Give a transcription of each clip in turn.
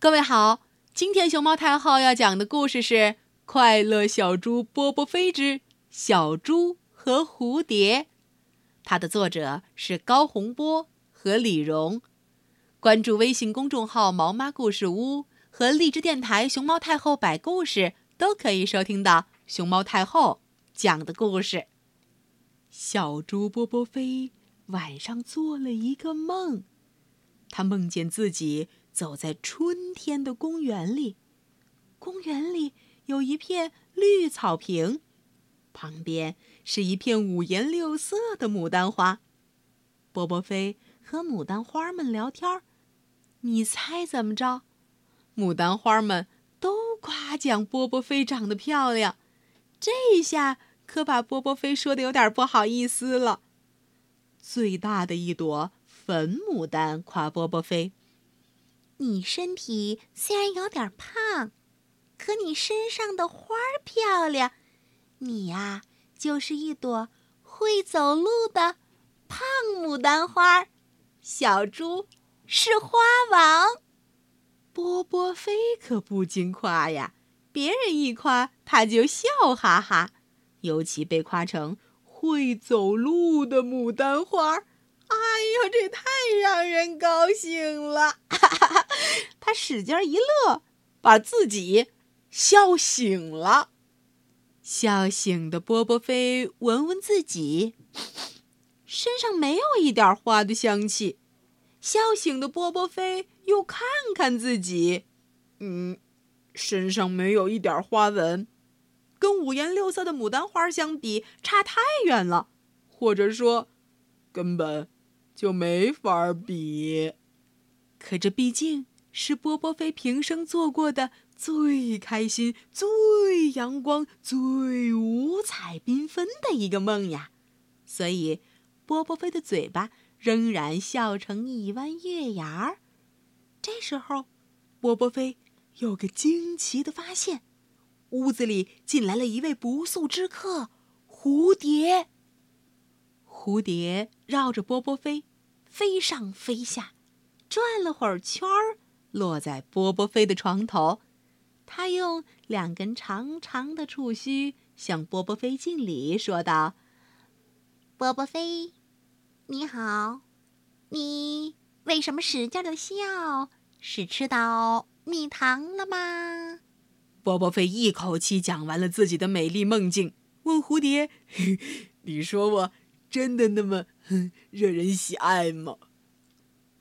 各位好，今天熊猫太后要讲的故事是《快乐小猪波波飞之小猪和蝴蝶》，它的作者是高洪波和李荣。关注微信公众号“毛妈故事屋”和荔枝电台“熊猫太后摆故事”，都可以收听到熊猫太后讲的故事。小猪波波飞晚上做了一个梦，他梦见自己。走在春天的公园里，公园里有一片绿草坪，旁边是一片五颜六色的牡丹花。波波飞和牡丹花们聊天儿你猜怎么着？牡丹花们都夸奖波波飞长得漂亮，这下可把波波飞说的有点不好意思了。最大的一朵粉牡丹夸波波飞。你身体虽然有点胖，可你身上的花儿漂亮。你呀，就是一朵会走路的胖牡丹花。小猪是花王。波波飞可不经夸呀，别人一夸他就笑哈哈，尤其被夸成会走路的牡丹花儿。哎呦，这太让人高兴了！哈哈，他使劲一乐，把自己笑醒了。笑醒的波波飞闻闻自己，身上没有一点花的香气。笑醒的波波飞又看看自己，嗯，身上没有一点花纹，跟五颜六色的牡丹花相比，差太远了，或者说，根本。就没法比，可这毕竟是波波飞平生做过的最开心、最阳光、最五彩缤纷的一个梦呀，所以波波飞的嘴巴仍然笑成一弯月牙儿。这时候，波波飞有个惊奇的发现：屋子里进来了一位不速之客——蝴蝶。蝴蝶绕着波波飞。飞上飞下，转了会儿圈儿，落在波波飞的床头。他用两根长长的触须向波波飞敬礼，说道：“波波飞，你好，你为什么使劲的笑？是吃到蜜糖了吗？”波波飞一口气讲完了自己的美丽梦境，问蝴蝶：“ 你说我真的那么 ……”惹人喜爱吗？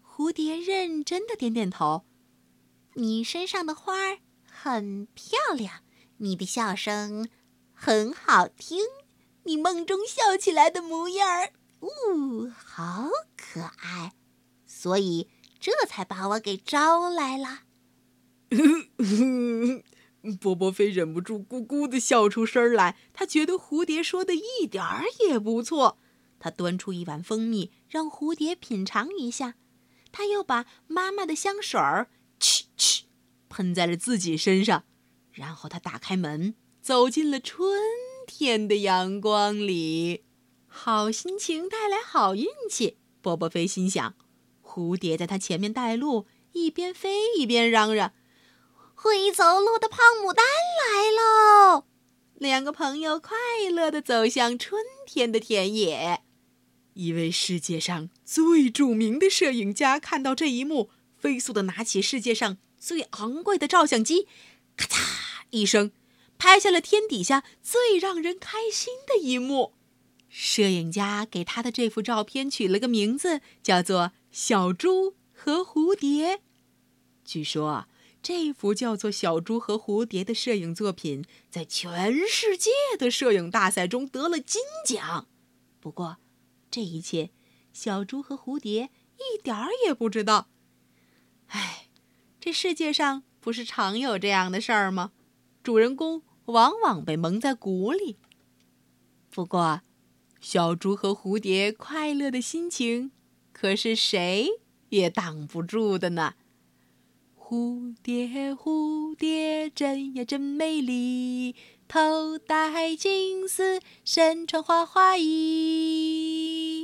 蝴蝶认真的点点头。你身上的花儿很漂亮，你的笑声很好听，你梦中笑起来的模样儿，呜，好可爱，所以这才把我给招来了。波波飞忍不住咕咕的笑出声来，他觉得蝴蝶说的一点儿也不错。他端出一碗蜂蜜，让蝴蝶品尝一下。他又把妈妈的香水儿，嘘嘘，喷在了自己身上。然后他打开门，走进了春天的阳光里。好心情带来好运气，波波飞心想。蝴蝶在他前面带路，一边飞一边嚷嚷：“会走路的胖牡丹来喽！”两个朋友快乐地走向春天的田野。一位世界上最著名的摄影家看到这一幕，飞速的拿起世界上最昂贵的照相机，咔嚓一声，拍下了天底下最让人开心的一幕。摄影家给他的这幅照片取了个名字，叫做《小猪和蝴蝶》。据说，这幅叫做《小猪和蝴蝶》的摄影作品在全世界的摄影大赛中得了金奖。不过，这一切，小猪和蝴蝶一点儿也不知道。唉，这世界上不是常有这样的事儿吗？主人公往往被蒙在鼓里。不过，小猪和蝴蝶快乐的心情，可是谁也挡不住的呢。蝴蝶，蝴蝶，真呀真美丽，头戴金丝，身穿花花衣。